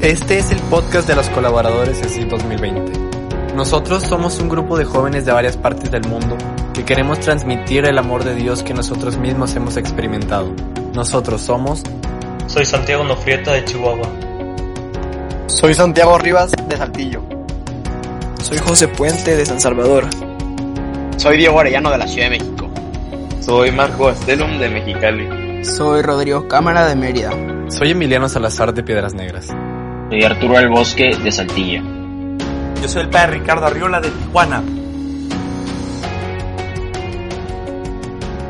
Este es el podcast de los colaboradores de CID 2020. Nosotros somos un grupo de jóvenes de varias partes del mundo que queremos transmitir el amor de Dios que nosotros mismos hemos experimentado. Nosotros somos... Soy Santiago Nofrieta de Chihuahua. Soy Santiago Rivas de Saltillo. Soy José Puente de San Salvador. Soy Diego Arellano de la Ciudad de México. Soy Marco Astelum de Mexicali. Soy Rodrigo Cámara de Mérida. Soy Emiliano Salazar de Piedras Negras. Soy Arturo del Bosque de Saltillo. Yo soy el padre Ricardo Arriola de Tijuana.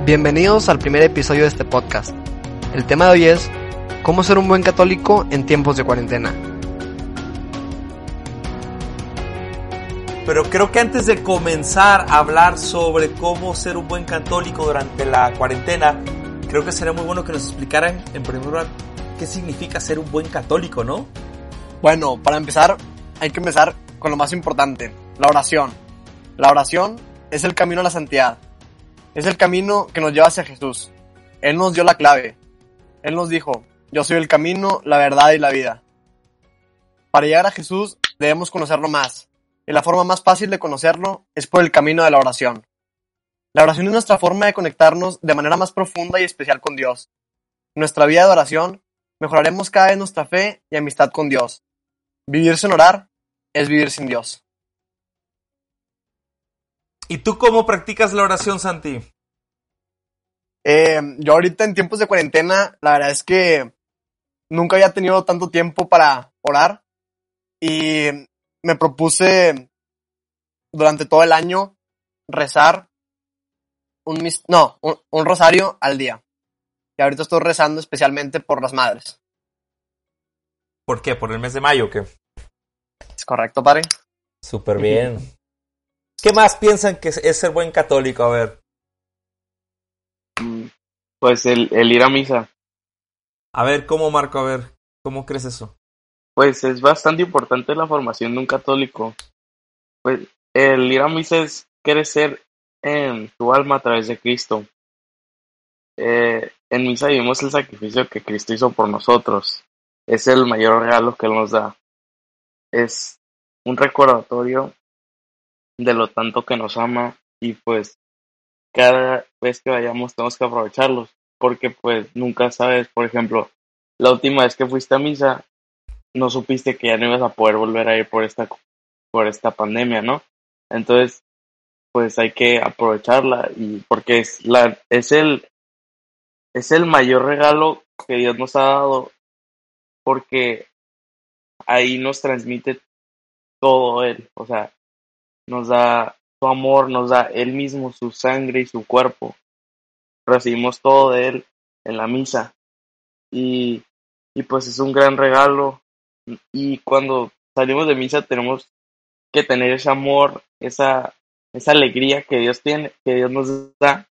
Bienvenidos al primer episodio de este podcast. El tema de hoy es ¿Cómo ser un buen católico en tiempos de cuarentena? Pero creo que antes de comenzar a hablar sobre cómo ser un buen católico durante la cuarentena, creo que sería muy bueno que nos explicaran en primer lugar qué significa ser un buen católico, ¿no? Bueno, para empezar, hay que empezar con lo más importante, la oración. La oración es el camino a la santidad. Es el camino que nos lleva hacia Jesús. Él nos dio la clave. Él nos dijo, yo soy el camino, la verdad y la vida. Para llegar a Jesús debemos conocerlo más. Y la forma más fácil de conocerlo es por el camino de la oración. La oración es nuestra forma de conectarnos de manera más profunda y especial con Dios. nuestra vida de oración mejoraremos cada vez nuestra fe y amistad con Dios. Vivir sin orar es vivir sin Dios. ¿Y tú cómo practicas la oración, Santi? Eh, yo ahorita en tiempos de cuarentena, la verdad es que nunca había tenido tanto tiempo para orar y me propuse durante todo el año rezar un, no, un, un rosario al día. Y ahorita estoy rezando especialmente por las madres. ¿Por qué? ¿Por el mes de mayo o qué? Es correcto, padre. Súper bien. ¿Qué más piensan que es ser buen católico? A ver. Pues el, el ir a misa. A ver, ¿cómo Marco? A ver, ¿cómo crees eso? Pues es bastante importante la formación de un católico. Pues el ir a misa es crecer en tu alma a través de Cristo. Eh, en misa vivimos el sacrificio que Cristo hizo por nosotros es el mayor regalo que Él nos da. Es un recordatorio de lo tanto que nos ama y pues cada vez que vayamos tenemos que aprovecharlos porque pues nunca sabes, por ejemplo, la última vez que fuiste a misa no supiste que ya no ibas a poder volver a ir por esta por esta pandemia, ¿no? Entonces, pues hay que aprovecharla y porque es la es el es el mayor regalo que Dios nos ha dado porque ahí nos transmite todo Él, o sea, nos da su amor, nos da Él mismo, su sangre y su cuerpo. Recibimos todo de Él en la misa. Y, y pues es un gran regalo. Y cuando salimos de misa tenemos que tener ese amor, esa, esa alegría que Dios tiene, que Dios nos da.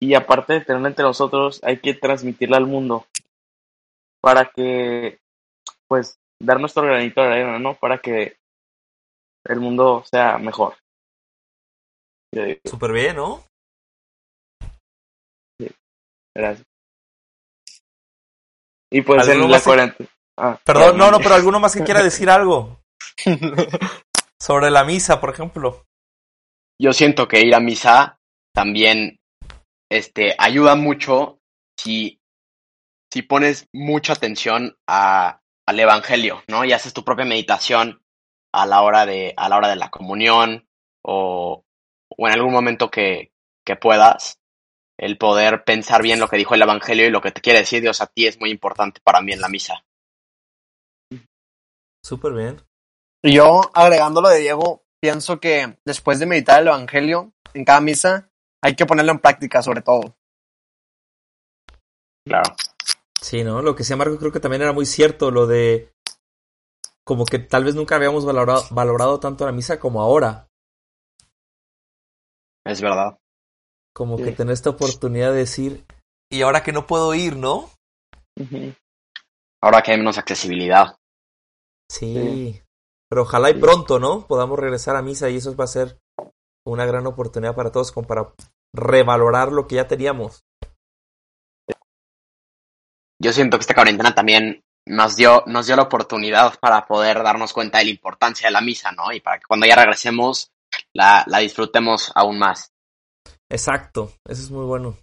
Y aparte de tenerla entre nosotros hay que transmitirla al mundo para que, pues, dar nuestro granito de arena, ¿no? Para que el mundo sea mejor. Súper bien, ¿no? Sí, gracias. Y pues en la cuarentena. Ah, Perdón, no, no, pero alguno más que quiera decir algo. Sobre la misa, por ejemplo. Yo siento que ir a misa también este, ayuda mucho si si pones mucha atención a, al evangelio, ¿no? Y haces tu propia meditación a la hora de, a la hora de la comunión o, o en algún momento que, que puedas, el poder pensar bien lo que dijo el evangelio y lo que te quiere decir Dios a ti es muy importante para mí en la misa. Súper bien. Y yo, agregando lo de Diego, pienso que después de meditar el Evangelio en cada misa, hay que ponerlo en práctica sobre todo. Claro. Sí, ¿no? Lo que decía Marco creo que también era muy cierto, lo de como que tal vez nunca habíamos valorado, valorado tanto la misa como ahora. Es verdad. Como que tener esta oportunidad de decir, y ahora que no puedo ir, ¿no? Ahora que hay menos accesibilidad. Sí. Pero ojalá y pronto, ¿no? Podamos regresar a misa y eso va a ser una gran oportunidad para todos como para revalorar lo que ya teníamos. Yo siento que esta cuarentena también nos dio, nos dio la oportunidad para poder darnos cuenta de la importancia de la misa, ¿no? Y para que cuando ya regresemos la, la disfrutemos aún más. Exacto, eso es muy bueno.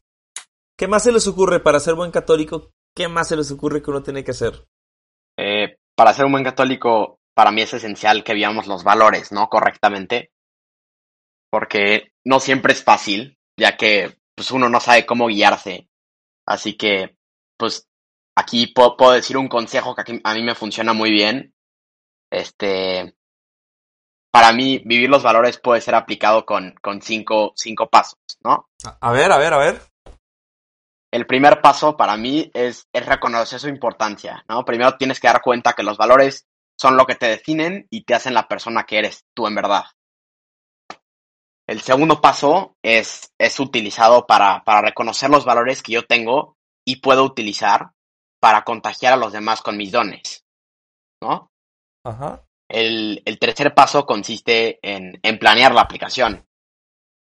¿Qué más se les ocurre para ser buen católico? ¿Qué más se les ocurre que uno tiene que hacer? Eh, para ser un buen católico, para mí es esencial que vivamos los valores, ¿no? Correctamente. Porque no siempre es fácil, ya que pues, uno no sabe cómo guiarse. Así que, pues, aquí puedo, puedo decir un consejo que aquí, a mí me funciona muy bien. Este, para mí, vivir los valores puede ser aplicado con, con cinco, cinco pasos, ¿no? A ver, a ver, a ver. El primer paso para mí es, es reconocer su importancia, ¿no? Primero tienes que dar cuenta que los valores son lo que te definen y te hacen la persona que eres tú en verdad. El segundo paso es, es utilizado para, para reconocer los valores que yo tengo y puedo utilizar para contagiar a los demás con mis dones, ¿no? Ajá. El, el tercer paso consiste en, en, planear la aplicación.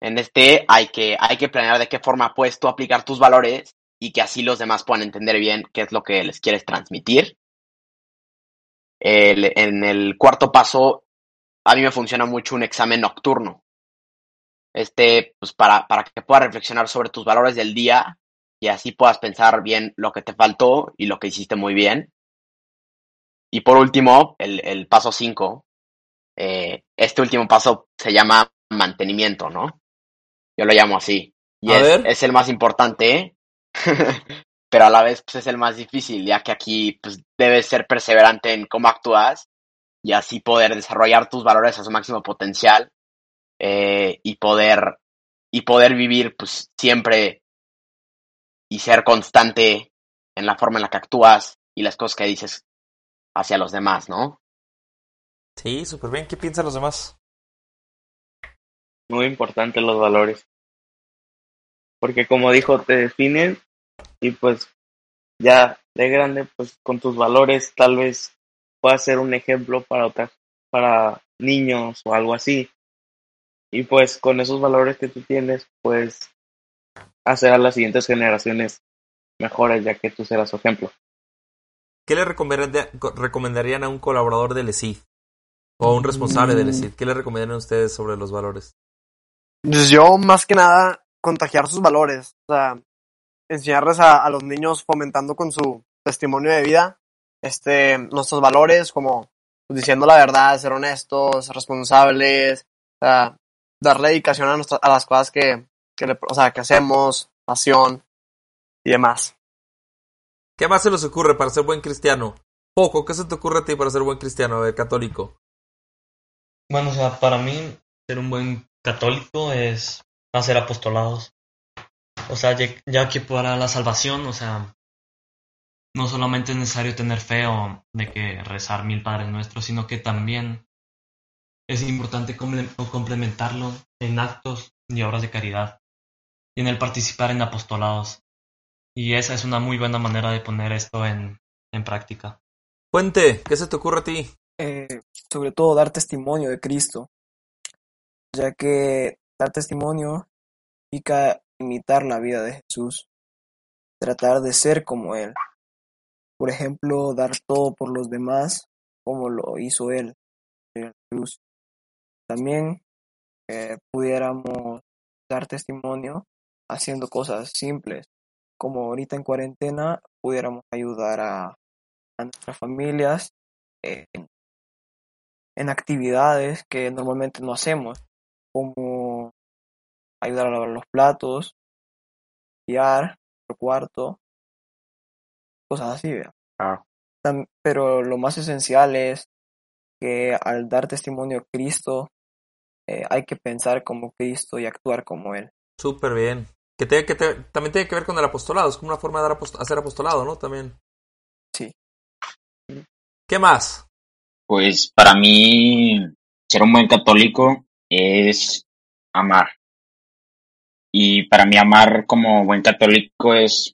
En este hay que, hay que planear de qué forma puedes tú aplicar tus valores y que así los demás puedan entender bien qué es lo que les quieres transmitir. El, en el cuarto paso, a mí me funciona mucho un examen nocturno. Este, pues para, para que puedas reflexionar sobre tus valores del día y así puedas pensar bien lo que te faltó y lo que hiciste muy bien. Y por último, el, el paso 5, eh, este último paso se llama mantenimiento, ¿no? Yo lo llamo así. Y es, es, el más importante, pero a la vez pues, es el más difícil, ya que aquí pues, debes ser perseverante en cómo actúas y así poder desarrollar tus valores a su máximo potencial eh, y poder y poder vivir pues siempre y ser constante en la forma en la que actúas y las cosas que dices hacia los demás, ¿no? Sí, súper bien. ¿Qué piensan los demás? Muy importante los valores. Porque como dijo, te definen y pues ya de grande, pues con tus valores tal vez puedas ser un ejemplo para otras, para niños o algo así. Y pues con esos valores que tú tienes, pues hacer a las siguientes generaciones mejores, ya que tú serás su ejemplo. ¿Qué le recomendarían a un colaborador del ESID? O a un responsable del ESID? ¿Qué le recomendarían a ustedes sobre los valores? Pues yo, más que nada, contagiar sus valores. O sea, enseñarles a, a los niños fomentando con su testimonio de vida este, nuestros valores, como pues, diciendo la verdad, ser honestos, ser responsables, o sea, darle dedicación a, nuestra, a las cosas que, que, le, o sea, que hacemos, pasión y demás. ¿Qué más se les ocurre para ser buen cristiano? Poco, ¿qué se te ocurre a ti para ser buen cristiano, eh, católico? Bueno, o sea, para mí ser un buen católico es hacer apostolados. O sea, ya que para la salvación, o sea, no solamente es necesario tener fe o de que rezar mil padres nuestros, sino que también es importante complementarlo en actos y obras de caridad y en el participar en apostolados. Y esa es una muy buena manera de poner esto en, en práctica. Puente, ¿qué se te ocurre a ti? Eh, sobre todo dar testimonio de Cristo, ya que dar testimonio significa imitar la vida de Jesús, tratar de ser como Él. Por ejemplo, dar todo por los demás como lo hizo Él en cruz. También eh, pudiéramos dar testimonio haciendo cosas simples, como ahorita en cuarentena pudiéramos ayudar a, a nuestras familias en, en actividades que normalmente no hacemos, como ayudar a lavar los platos, guiar el cuarto, cosas así. Ah. Pero lo más esencial es que al dar testimonio a Cristo eh, hay que pensar como Cristo y actuar como Él. Súper bien. Que, te- que te- también tiene que ver con el apostolado, es como una forma de dar apost- hacer apostolado, ¿no? También. Sí. ¿Qué más? Pues para mí, ser un buen católico es amar. Y para mí amar como buen católico es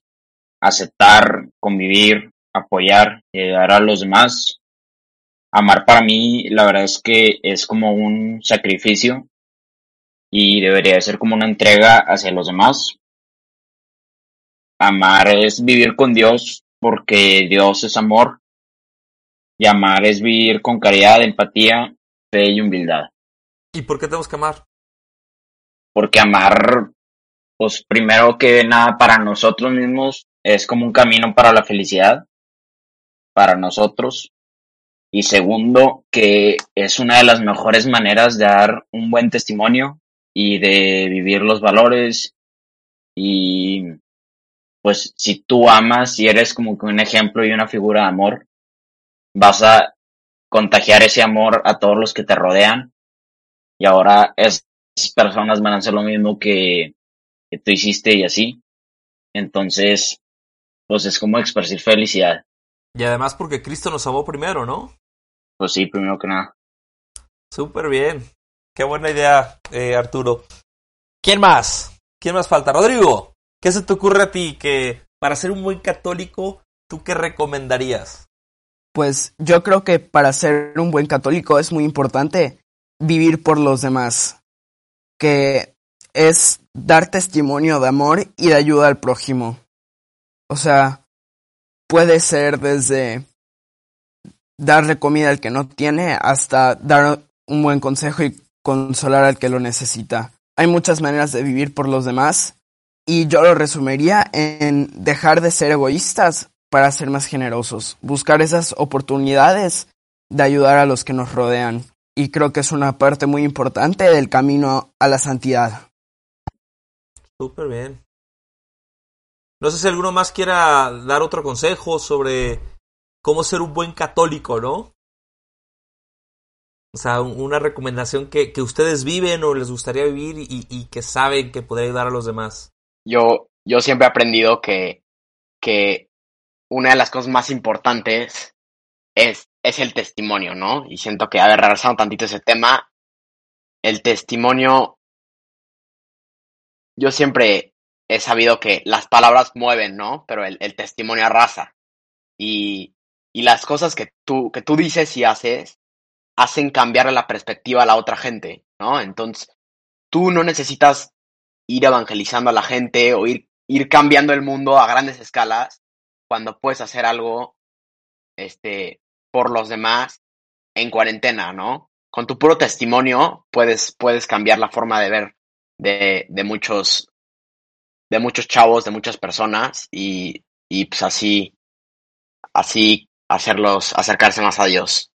aceptar, convivir, apoyar ayudar a los demás. Amar para mí, la verdad es que es como un sacrificio y debería ser como una entrega hacia los demás. Amar es vivir con Dios porque Dios es amor y amar es vivir con caridad, empatía, fe y humildad. ¿Y por qué tenemos que amar? Porque amar, pues primero que nada para nosotros mismos es como un camino para la felicidad, para nosotros. Y segundo, que es una de las mejores maneras de dar un buen testimonio y de vivir los valores. Y pues si tú amas y eres como que un ejemplo y una figura de amor, vas a contagiar ese amor a todos los que te rodean y ahora esas personas van a hacer lo mismo que, que tú hiciste y así. Entonces, pues es como expresar felicidad. Y además porque Cristo nos amó primero, ¿no? Pues sí, primero que nada. Súper bien. Qué buena idea, eh, Arturo. ¿Quién más? ¿Quién más falta? Rodrigo, ¿qué se te ocurre a ti que para ser un buen católico, tú qué recomendarías? Pues yo creo que para ser un buen católico es muy importante vivir por los demás, que es dar testimonio de amor y de ayuda al prójimo. O sea, puede ser desde darle comida al que no tiene hasta dar un buen consejo y consolar al que lo necesita. Hay muchas maneras de vivir por los demás y yo lo resumiría en dejar de ser egoístas para ser más generosos, buscar esas oportunidades de ayudar a los que nos rodean. Y creo que es una parte muy importante del camino a la santidad. Súper bien. No sé si alguno más quiera dar otro consejo sobre cómo ser un buen católico, ¿no? O sea, un- una recomendación que, que ustedes viven o les gustaría vivir y, y que saben que podría ayudar a los demás. Yo, yo siempre he aprendido que, que una de las cosas más importantes es, es el testimonio, ¿no? Y siento que, a ver, regresando tantito ese tema, el testimonio, yo siempre he sabido que las palabras mueven, ¿no? Pero el, el testimonio arrasa. Y, y las cosas que tú, que tú dices y haces hacen cambiar la perspectiva a la otra gente, ¿no? Entonces, tú no necesitas ir evangelizando a la gente o ir, ir cambiando el mundo a grandes escalas cuando puedes hacer algo este, por los demás en cuarentena, ¿no? Con tu puro testimonio puedes, puedes cambiar la forma de ver de, de muchos de muchos chavos, de muchas personas y, y pues así así hacerlos acercarse más a Dios.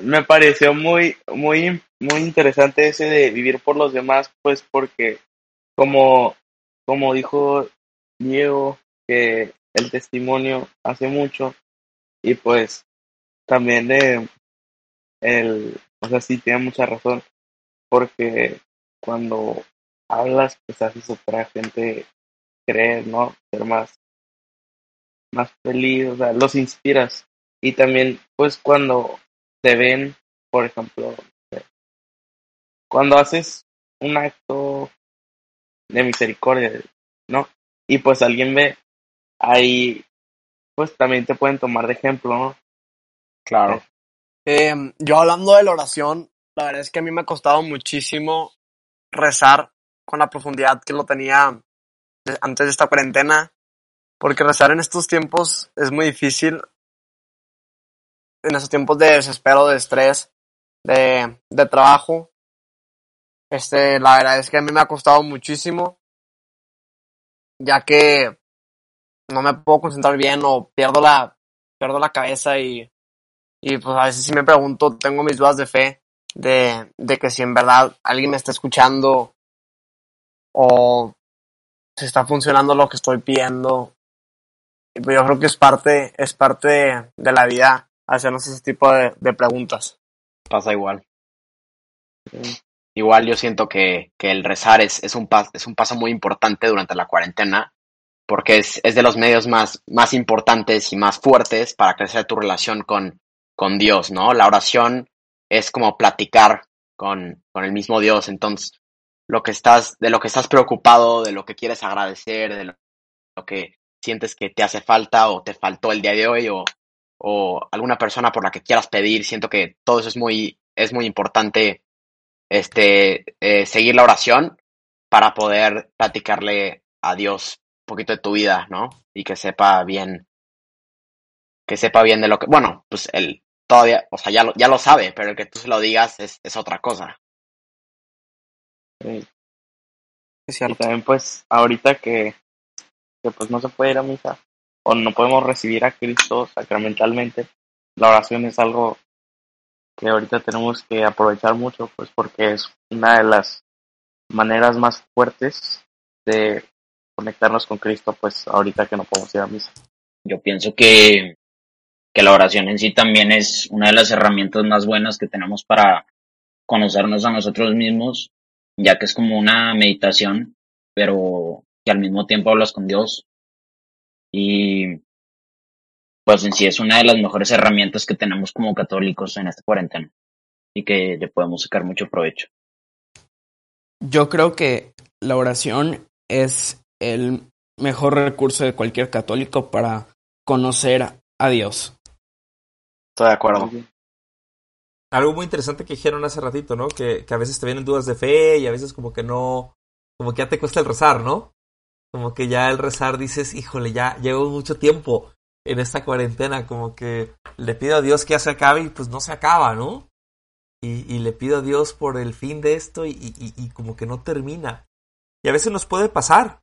Me pareció muy, muy, muy interesante ese de vivir por los demás, pues porque como, como dijo Diego, que el testimonio hace mucho y pues también de el, o sea, sí tiene mucha razón, porque cuando hablas, pues haces otra gente creer, ¿no? Ser más, más feliz, o sea, los inspiras. Y también, pues cuando te ven, por ejemplo, cuando haces un acto de misericordia, ¿no? Y pues alguien ve, ahí, pues también te pueden tomar de ejemplo, ¿no? Claro. Eh, yo hablando de la oración, la verdad es que a mí me ha costado muchísimo rezar con la profundidad que lo tenía antes de esta cuarentena, porque rezar en estos tiempos es muy difícil, en estos tiempos de desespero, de estrés, de, de trabajo. Este, la verdad es que a mí me ha costado muchísimo, ya que no me puedo concentrar bien o pierdo la, pierdo la cabeza y, y pues a veces sí me pregunto, tengo mis dudas de fe, de, de que si en verdad alguien me está escuchando o si está funcionando lo que estoy pidiendo. Y pues yo creo que es parte, es parte de la vida hacernos ese tipo de, preguntas. pasa igual. Igual yo siento que, que el rezar es, es, un pas- es un paso muy importante durante la cuarentena, porque es, es de los medios más, más importantes y más fuertes para crecer tu relación con, con Dios, ¿no? La oración es como platicar con, con el mismo Dios, entonces lo que estás, de lo que estás preocupado, de lo que quieres agradecer, de lo, lo que sientes que te hace falta o te faltó el día de hoy o, o alguna persona por la que quieras pedir, siento que todo eso es muy, es muy importante este, eh, seguir la oración para poder platicarle a Dios un poquito de tu vida, ¿no? Y que sepa bien, que sepa bien de lo que, bueno, pues él todavía, o sea, ya lo, ya lo sabe, pero el que tú se lo digas es, es otra cosa. Sí. Es Y cierto. también pues ahorita que, que pues no se puede ir a misa o no podemos recibir a Cristo sacramentalmente, la oración es algo que ahorita tenemos que aprovechar mucho pues porque es una de las maneras más fuertes de conectarnos con Cristo pues ahorita que no podemos ir a misa. Yo pienso que, que la oración en sí también es una de las herramientas más buenas que tenemos para conocernos a nosotros mismos, ya que es como una meditación, pero que al mismo tiempo hablas con Dios. Y pues en sí es una de las mejores herramientas que tenemos como católicos en esta cuarentena y que le podemos sacar mucho provecho. Yo creo que la oración es el mejor recurso de cualquier católico para conocer a Dios. Estoy de acuerdo. Algo muy interesante que dijeron hace ratito, ¿no? Que, que a veces te vienen dudas de fe y a veces como que no, como que ya te cuesta el rezar, ¿no? Como que ya el rezar dices, híjole, ya llevo mucho tiempo en esta cuarentena, como que le pido a Dios que ya se acabe y pues no se acaba, ¿no? Y, y le pido a Dios por el fin de esto y, y, como que no termina. Y a veces nos puede pasar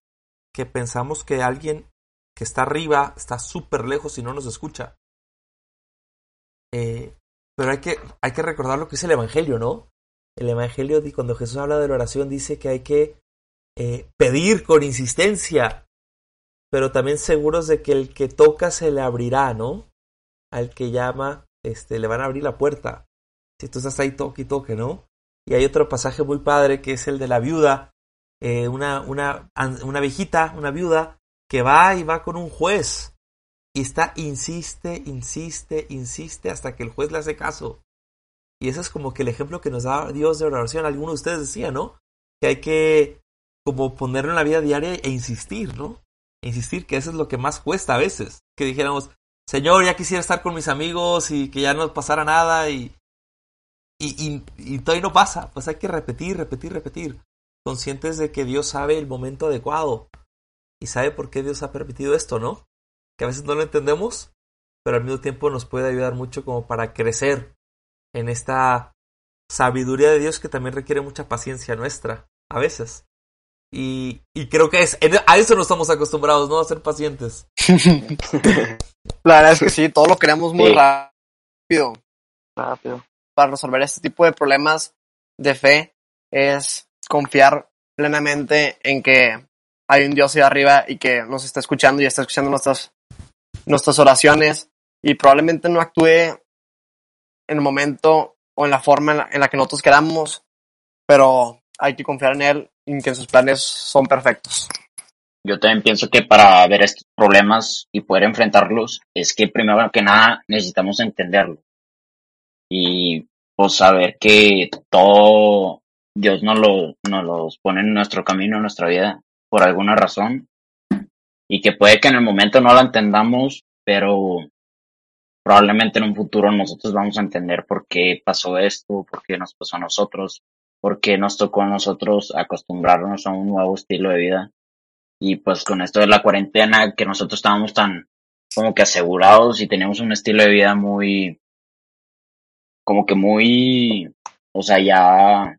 que pensamos que alguien que está arriba está súper lejos y no nos escucha. Eh, pero hay que, hay que recordar lo que dice el Evangelio, ¿no? El Evangelio, cuando Jesús habla de la oración, dice que hay que eh, pedir con insistencia, pero también seguros de que el que toca se le abrirá, ¿no? Al que llama, este, le van a abrir la puerta. Si tú estás ahí, toque y toque, ¿no? Y hay otro pasaje muy padre que es el de la viuda, eh, una, una, una viejita, una viuda, que va y va con un juez y está, insiste, insiste, insiste hasta que el juez le hace caso. Y ese es como que el ejemplo que nos da Dios de oración. Algunos de ustedes decían, ¿no? Que hay que como ponerlo en la vida diaria e insistir, ¿no? E insistir, que eso es lo que más cuesta a veces. Que dijéramos, Señor, ya quisiera estar con mis amigos y que ya no pasara nada y, y, y, y todavía no pasa. Pues hay que repetir, repetir, repetir. Conscientes de que Dios sabe el momento adecuado y sabe por qué Dios ha permitido esto, ¿no? que a veces no lo entendemos, pero al mismo tiempo nos puede ayudar mucho como para crecer en esta sabiduría de Dios que también requiere mucha paciencia nuestra, a veces. Y, y creo que es, a eso no estamos acostumbrados, ¿no? A ser pacientes. La verdad es que sí, todo lo queremos muy Sí. rápido. Rápido. Para resolver este tipo de problemas de fe es confiar plenamente en que hay un Dios ahí arriba y que nos está escuchando y está escuchando nuestras, nuestras oraciones y probablemente no actúe en el momento o en la forma en la, en la que nosotros queramos, pero hay que confiar en Él en que sus planes son perfectos. Yo también pienso que para ver estos problemas y poder enfrentarlos es que primero que nada necesitamos entenderlo. Y pues saber que todo Dios nos, lo, nos los pone en nuestro camino, en nuestra vida, por alguna razón. Y que puede que en el momento no lo entendamos, pero probablemente en un futuro nosotros vamos a entender por qué pasó esto, por qué nos pasó a nosotros, por qué nos tocó a nosotros acostumbrarnos a un nuevo estilo de vida. Y pues con esto de la cuarentena, que nosotros estábamos tan como que asegurados y teníamos un estilo de vida muy, como que muy, o sea, ya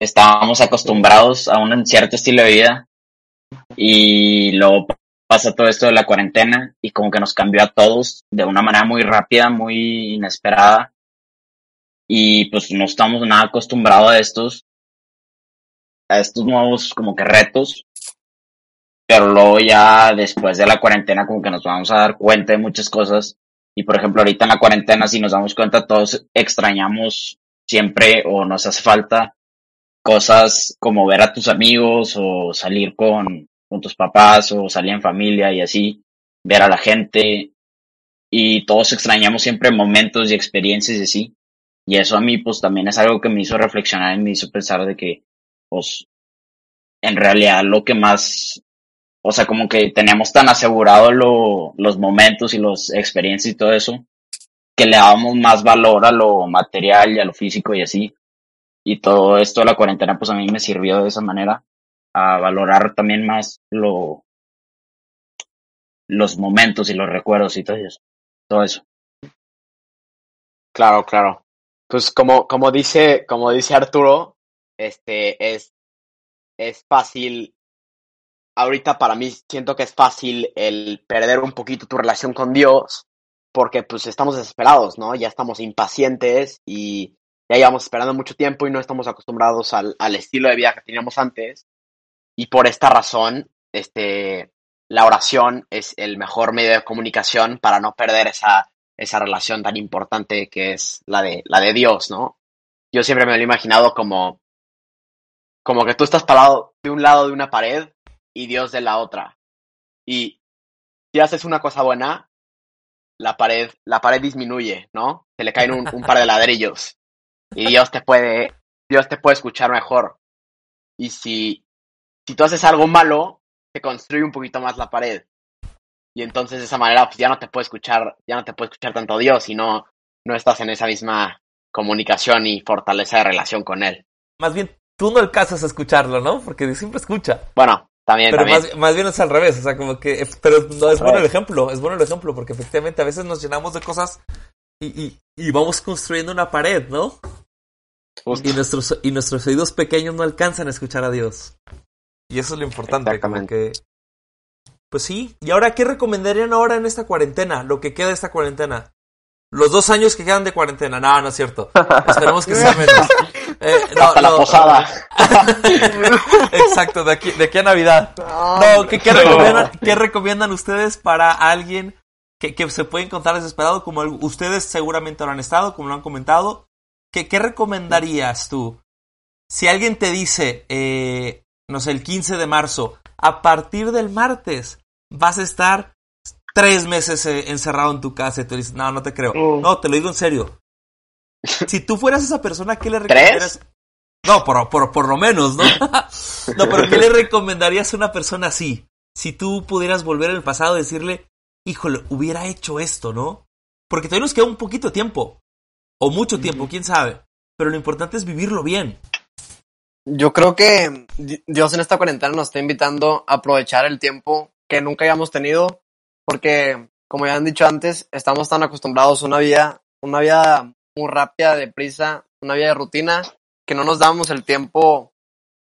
estábamos acostumbrados a un cierto estilo de vida y luego pasa todo esto de la cuarentena y como que nos cambió a todos de una manera muy rápida, muy inesperada y pues no estamos nada acostumbrados a estos, a estos nuevos como que retos pero luego ya después de la cuarentena como que nos vamos a dar cuenta de muchas cosas Y por ejemplo, ahorita en la cuarentena, si nos damos cuenta, todos extrañamos siempre o nos hace falta cosas como ver a tus amigos o salir con, con tus papás o salir en familia y así, ver a la gente. Y todos extrañamos siempre momentos y experiencias y así. Y eso a mí pues también es algo que me hizo reflexionar y me hizo pensar de que pues en realidad lo que más, o sea, como que teníamos tan asegurado lo, los momentos y las experiencias y todo eso, que le dábamos más valor a lo material y a lo físico y así. Y todo esto de la cuarentena pues a mí me sirvió de esa manera a valorar también más lo, los momentos y los recuerdos y todo eso. Todo eso. Claro, claro. Pues como, como dice, como dice Arturo, este es, es fácil. Ahorita para mí siento que es fácil el perder un poquito tu relación con Dios, porque pues estamos desesperados, ¿no? Ya estamos impacientes y ya llevamos esperando mucho tiempo y no estamos acostumbrados al, al estilo de vida que teníamos antes. Y por esta razón, este, la oración es el mejor medio de comunicación para no perder esa, esa relación tan importante que es la de, la de Dios, ¿no? Yo siempre me lo he imaginado como, como que tú estás parado de un lado de una pared y Dios de la otra. Y si haces una cosa buena, la pared, la pared disminuye, ¿no? Se le caen un, par de ladrillos. Y Dios te puede, Dios te puede escuchar mejor. Y si, si tú haces algo malo, se construye un poquito más la pared. Y entonces de esa manera pues ya no te puede escuchar, ya no te puede escuchar tanto Dios y no, no estás en esa misma comunicación y fortaleza de relación con Él. Más bien, tú no alcanzas a escucharlo, ¿no? Porque siempre escucha. Bueno, también, Pero también. más, más bien es al revés, o sea, como que... Pero no, es bueno el ejemplo, es bueno el ejemplo, porque efectivamente a veces nos llenamos de cosas y, y, y vamos construyendo una pared, ¿no? Justo. Y nuestros, y nuestros oídos pequeños no alcanzan a escuchar a Dios. Y eso es lo importante, como que... Pues sí, y ahora, ¿qué recomendarían ahora en esta cuarentena? Lo que queda de esta cuarentena. Los dos años que quedan de cuarentena. No, no es cierto. Esperemos que sea menos. Eh, no, Hasta la posada. Exacto, de aquí, de aquí a Navidad. No, ¿qué, qué recomiendan, qué recomiendan ustedes para alguien que, que se puede encontrar desesperado? Como el- ustedes seguramente lo han estado, como lo han comentado. ¿Qué, qué recomendarías tú? Si alguien te dice, eh, no sé, el 15 de marzo, a partir del martes vas a estar tres meses eh, encerrado en tu casa y tú dices, no, no te creo. Uh. No, te lo digo en serio. Si tú fueras esa persona, ¿qué le recomendarías? No, por, por, por lo menos, ¿no? no, pero ¿qué le recomendarías a una persona así? Si tú pudieras volver al pasado y decirle, híjole, hubiera hecho esto, ¿no? Porque todavía nos queda un poquito de tiempo. O mucho tiempo, quién sabe. Pero lo importante es vivirlo bien. Yo creo que Di- Dios en esta cuarentena nos está invitando a aprovechar el tiempo que nunca hayamos tenido, porque, como ya han dicho antes, estamos tan acostumbrados a una vida, una vida muy rápida, deprisa, una vida de rutina, que no nos damos el tiempo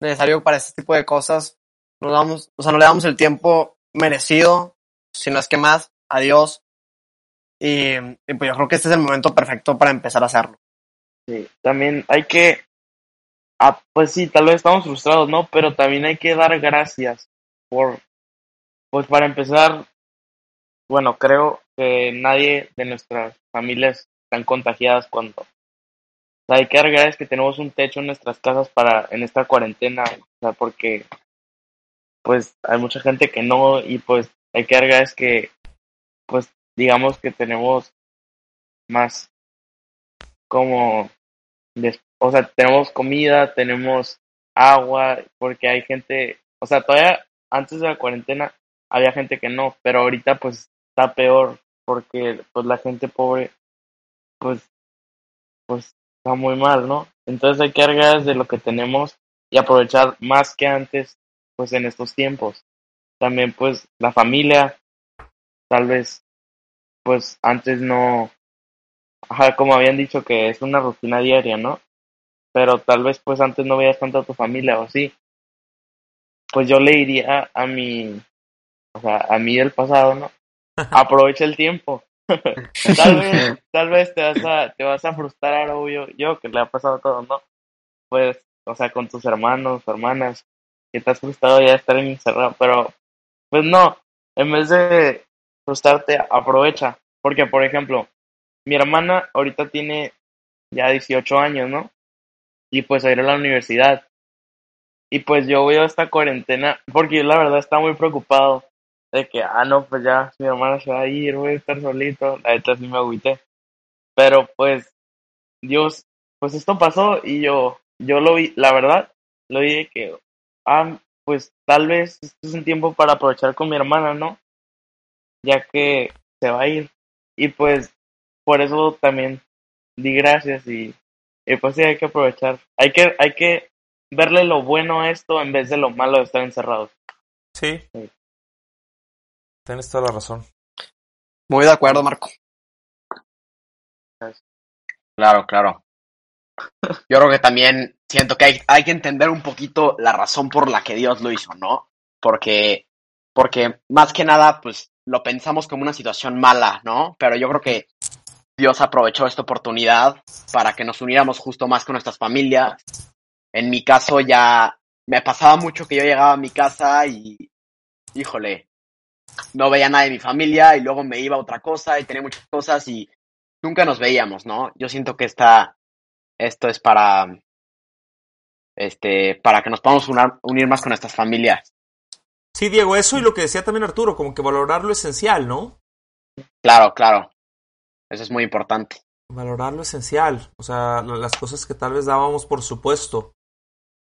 necesario para este tipo de cosas. No damos, o sea, no le damos el tiempo merecido, sino es que más a Dios. Y, y pues yo creo que este es el momento perfecto para empezar a hacerlo. Sí, también hay que, ah, pues sí, tal vez estamos frustrados, ¿no? Pero también hay que dar gracias por, pues para empezar, bueno, creo que nadie de nuestras familias están contagiadas cuando, o sea, hay que gracias que tenemos un techo en nuestras casas para, en esta cuarentena, o sea, porque, pues, hay mucha gente que no, y pues, hay que gracias que, pues, digamos que tenemos más como, o sea, tenemos comida, tenemos agua, porque hay gente, o sea, todavía antes de la cuarentena había gente que no, pero ahorita pues está peor, porque pues la gente pobre, pues, pues está muy mal, ¿no? Entonces hay que dar gracias de lo que tenemos y aprovechar más que antes, pues en estos tiempos. También pues la familia, tal vez, pues antes no, Ajá, como habían dicho que es una rutina diaria, ¿no? Pero tal vez pues antes no veías tanto a tu familia o sí. Pues yo le diría a mi, o sea, a mí del pasado, ¿no? Aprovecha el tiempo. tal vez, tal vez te vas a, te vas a frustrar, obvio, yo que le ha pasado todo, ¿no? Pues, o sea, con tus hermanos, hermanas, que estás frustrado ya estar encerrado, pero, pues no, en vez de frustrarte, aprovecha, Porque, por ejemplo, mi hermana ahorita tiene ya 18 años, ¿no? Y pues a ir a la universidad. Y pues yo veo esta cuarentena, porque yo la verdad estaba muy preocupado de que, ah, no, pues ya mi hermana se va a ir, voy a estar solito. La neta sí me agüité. Pero pues, Dios, pues esto pasó y yo, yo lo vi, la verdad, lo vi de que, ah, pues tal vez este es un tiempo para aprovechar con mi hermana, ¿no? Ya que se va a ir. Y pues, por eso también di gracias y, y pues sí, hay que aprovechar. Hay que, hay que verle lo bueno a esto en vez de lo malo de estar encerrados. Sí. Sí. Tienes toda la razón. Muy de acuerdo, Marco. Claro, claro. Yo creo que también siento que hay, hay que entender un poquito la razón por la que Dios lo hizo, ¿no? Porque, porque más que nada, pues lo pensamos como una situación mala, ¿no? Pero yo creo que Dios aprovechó esta oportunidad para que nos uniéramos justo más con nuestras familias. En mi caso ya me pasaba mucho que yo llegaba a mi casa y, híjole, no veía nada de mi familia y luego me iba a otra cosa y tenía muchas cosas y nunca nos veíamos, ¿no? Yo siento que esta, esto es para, este, para que nos podamos unar- unir más con nuestras familias. Sí, Diego, eso y lo que decía también Arturo, como que valorar lo esencial, ¿no? Claro, claro. Eso es muy importante. Valorar lo esencial, o sea, las cosas que tal vez dábamos por supuesto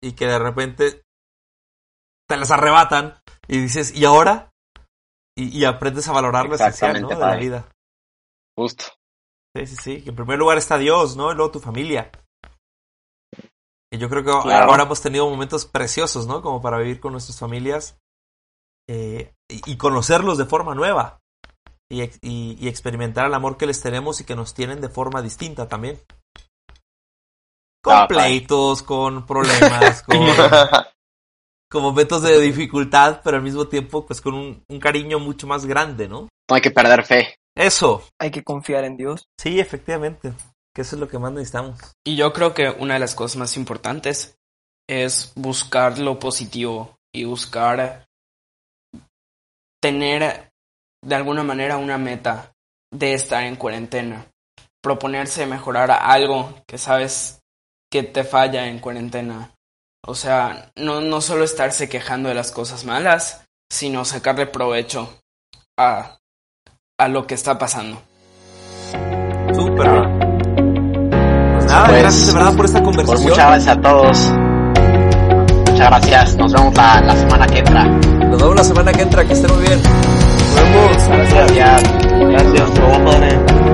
y que de repente te las arrebatan y dices, ¿y ahora? Y, y aprendes a valorar lo esencial, ¿no? De la vida. Justo. Sí, sí, sí, que en primer lugar está Dios, ¿no? Y luego tu familia. Y yo creo que Claro. ahora hemos tenido momentos preciosos, ¿no? Como para vivir con nuestras familias eh, y, y conocerlos de forma nueva. Y, y- y experimentar el amor que les tenemos y que nos tienen de forma distinta también. Con Ah, pleitos, con problemas, con, con momentos de dificultad, pero al mismo tiempo, pues con un, un cariño mucho más grande, ¿no? No hay que perder fe. Eso, Hay que confiar en Dios. sí, efectivamente. Que eso es lo que más necesitamos. Y yo creo que una de las cosas más importantes es buscar lo positivo y buscar tener de alguna manera una meta de estar en cuarentena. Proponerse mejorar algo que sabes que te falla en cuarentena. O sea, no, no solo estarse quejando de las cosas malas, sino sacarle provecho a, a lo que está pasando. Súper. Pues nada, Pues, gracias de verdad por esta Pues conversación. muchas gracias a todos. Muchas gracias. Nos vemos la, la semana que entra. Nos vemos la semana que entra, que estén muy bien. Nos vemos. Gracias. Gracias, padre.